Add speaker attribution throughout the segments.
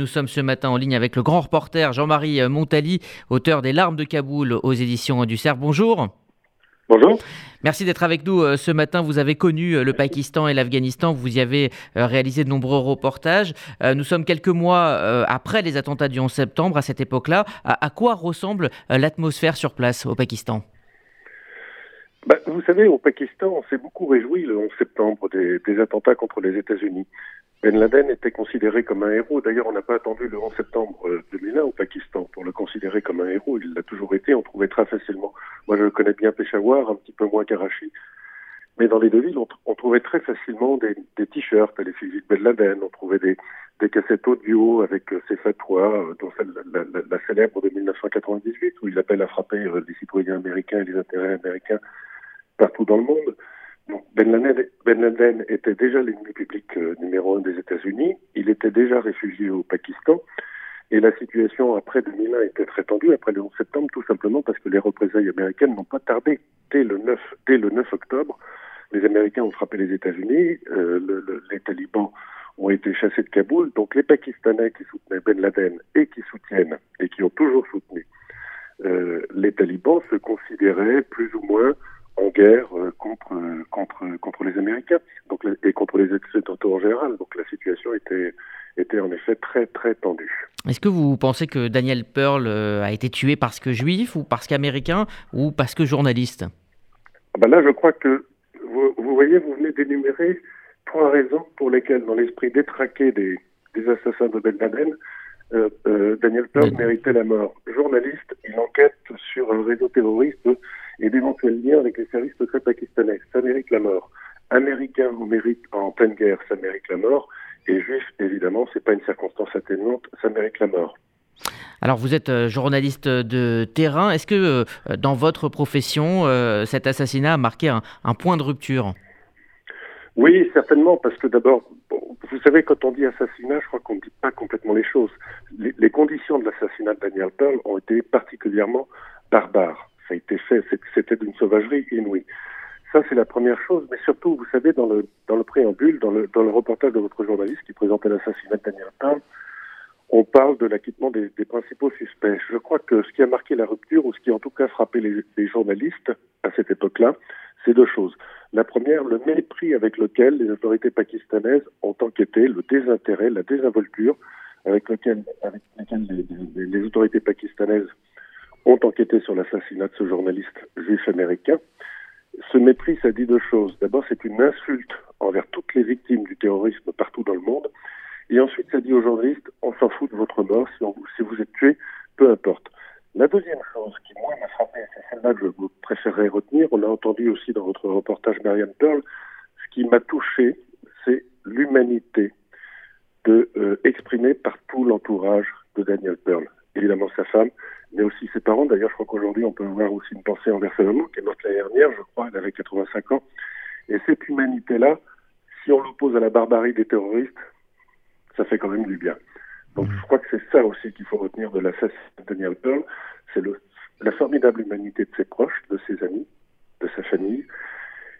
Speaker 1: Nous sommes ce matin en ligne avec le grand reporter Jean-Marie Montali, auteur des Larmes de Kaboul aux éditions du Cerf. Bonjour.
Speaker 2: Bonjour.
Speaker 1: Merci d'être avec nous euh, ce matin. Vous avez connu euh, le Pakistan et l'Afghanistan. Vous y avez euh, réalisé de nombreux reportages. Nous sommes quelques mois après les attentats du 11 septembre. À cette époque-là, à quoi ressemble l'atmosphère sur place au Pakistan?
Speaker 2: Bah, vous savez, au Pakistan, on s'est beaucoup réjoui le 11 septembre des, des attentats contre les États-Unis. Ben Laden était considéré comme un héros. D'ailleurs, on n'a pas attendu le 11 septembre 2001 au Pakistan pour le considérer comme un héros. Il l'a toujours été. On trouvait très facilement. Moi, je connais bien Peshawar, un petit peu moins Karachi. Mais dans les deux villes, on, trouvait très facilement des, des t-shirts à l'effigie de Ben Laden. On trouvait des, des cassettes audio avec euh, ses fatwas, euh, dont celle, la, la, célèbre de 1998, où il appelle à frapper euh, les citoyens américains et les intérêts américains partout dans le monde. Ben, Laden, ben Laden était déjà l'ennemi public euh, numéro un des États-Unis. Il était déjà réfugié au Pakistan. Et la situation après 2001 était très tendue, après le 11 septembre, tout simplement parce que les représailles américaines n'ont pas tardé. Dès le 9, dès le 9 octobre, les Américains ont frappé les États-Unis, euh, le, le, les talibans ont été chassés de Kaboul. Donc les Pakistanais qui soutenaient Ben Laden et qui soutiennent, et qui ont toujours soutenu euh, les talibans, se considéraient plus ou moins guerre euh, contre, contre, contre les Américains donc, et contre les Occidentaux en général. Donc la situation était, était en effet très très tendue.
Speaker 1: Est-ce que vous pensez que Daniel Pearl euh, a été tué parce que juif ou parce qu'américain ou parce que journaliste?
Speaker 2: Ah ben Là, je crois que vous, vous voyez, vous venez d'énumérer trois raisons pour lesquelles, dans l'esprit détraqué des, des assassins de Ben Laden, euh, euh, Daniel Pearl méritait la mort. Journaliste, il enquête sur un réseau terroriste et d'éventuels liens avec les services secrets pakistanais. Ça mérite la mort. Américain on mérite en pleine guerre, ça mérite la mort. Et juif, évidemment, c'est pas une circonstance atténuante, ça mérite la mort.
Speaker 1: Alors vous êtes euh, journaliste de terrain. Est-ce que euh, dans votre profession, euh, cet assassinat a marqué un, un point de rupture?
Speaker 2: Oui, certainement, parce que d'abord, vous savez, quand on dit assassinat, je crois qu'on ne dit pas complètement les choses. Les, les conditions de l'assassinat de Daniel Pearl ont été particulièrement barbares ça a été fait, c'était d'une sauvagerie inouïe. Ça, c'est la première chose, mais surtout, vous savez, dans le, préambule, dans le, reportage de votre journaliste qui présentait l'assassinat de Daniel Pearl, on parle de l'acquittement des, principaux suspects. Je crois que ce qui a marqué la rupture, ou ce qui a en tout cas frappé les, journalistes à cette époque-là, c'est deux choses. La première, le mépris avec lequel les autorités pakistanaises ont enquêté, le désintérêt, la désinvolture avec lequel, les, les autorités pakistanaises ont enquêté sur l'assassinat de ce journaliste juif américain. Ce mépris, ça dit deux choses. D'abord, c'est une insulte envers toutes les victimes du terrorisme partout dans le monde. Et ensuite, ça dit aux journalistes, on s'en fout de votre mort, si, vous êtes tué, peu importe. La deuxième chose qui, moi, m'a frappé, c'est celle-là que je préférerais retenir, on l'a entendu aussi dans votre reportage Marianne Pearl, ce qui m'a touché, c'est l'humanité euh, exprimée par tout l'entourage de Daniel Pearl. Évidemment sa femme, mais aussi ses parents. D'ailleurs, je crois qu'aujourd'hui, on peut avoir aussi une pensée envers sa maman, qui est morte l'année dernière, je crois, elle avait 85 ans. Et cette humanité-là, si on l'oppose à la barbarie des terroristes, ça fait quand même du bien. Donc, je crois que c'est ça aussi qu'il faut retenir de l'assassinat de Daniel Pearl, c'est la formidable humanité de ses proches, de ses amis, de sa famille.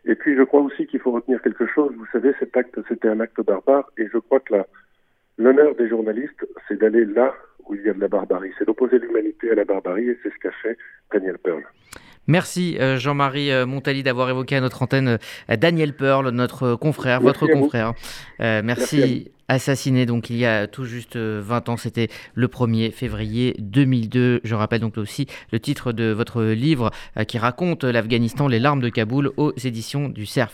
Speaker 2: Et puis, je crois aussi qu'il faut retenir quelque chose. Vous savez, cet acte, c'était un acte barbare, et je crois que l'honneur des journalistes, c'est d'aller là où il y a de la barbarie. C'est d'opposer l'humanité à la barbarie et c'est ce qu'a fait Daniel Pearl.
Speaker 1: Merci euh, Jean-Marie euh, Montali d'avoir évoqué à notre antenne euh, Daniel Pearl, notre confrère,
Speaker 2: Merci
Speaker 1: votre confrère. Euh, merci.
Speaker 2: merci
Speaker 1: assassiné donc il y a tout juste 20 ans, c'était le 1er février 2002. Je rappelle donc aussi le titre de votre livre qui raconte l'Afghanistan, les larmes de Kaboul aux éditions du CERF.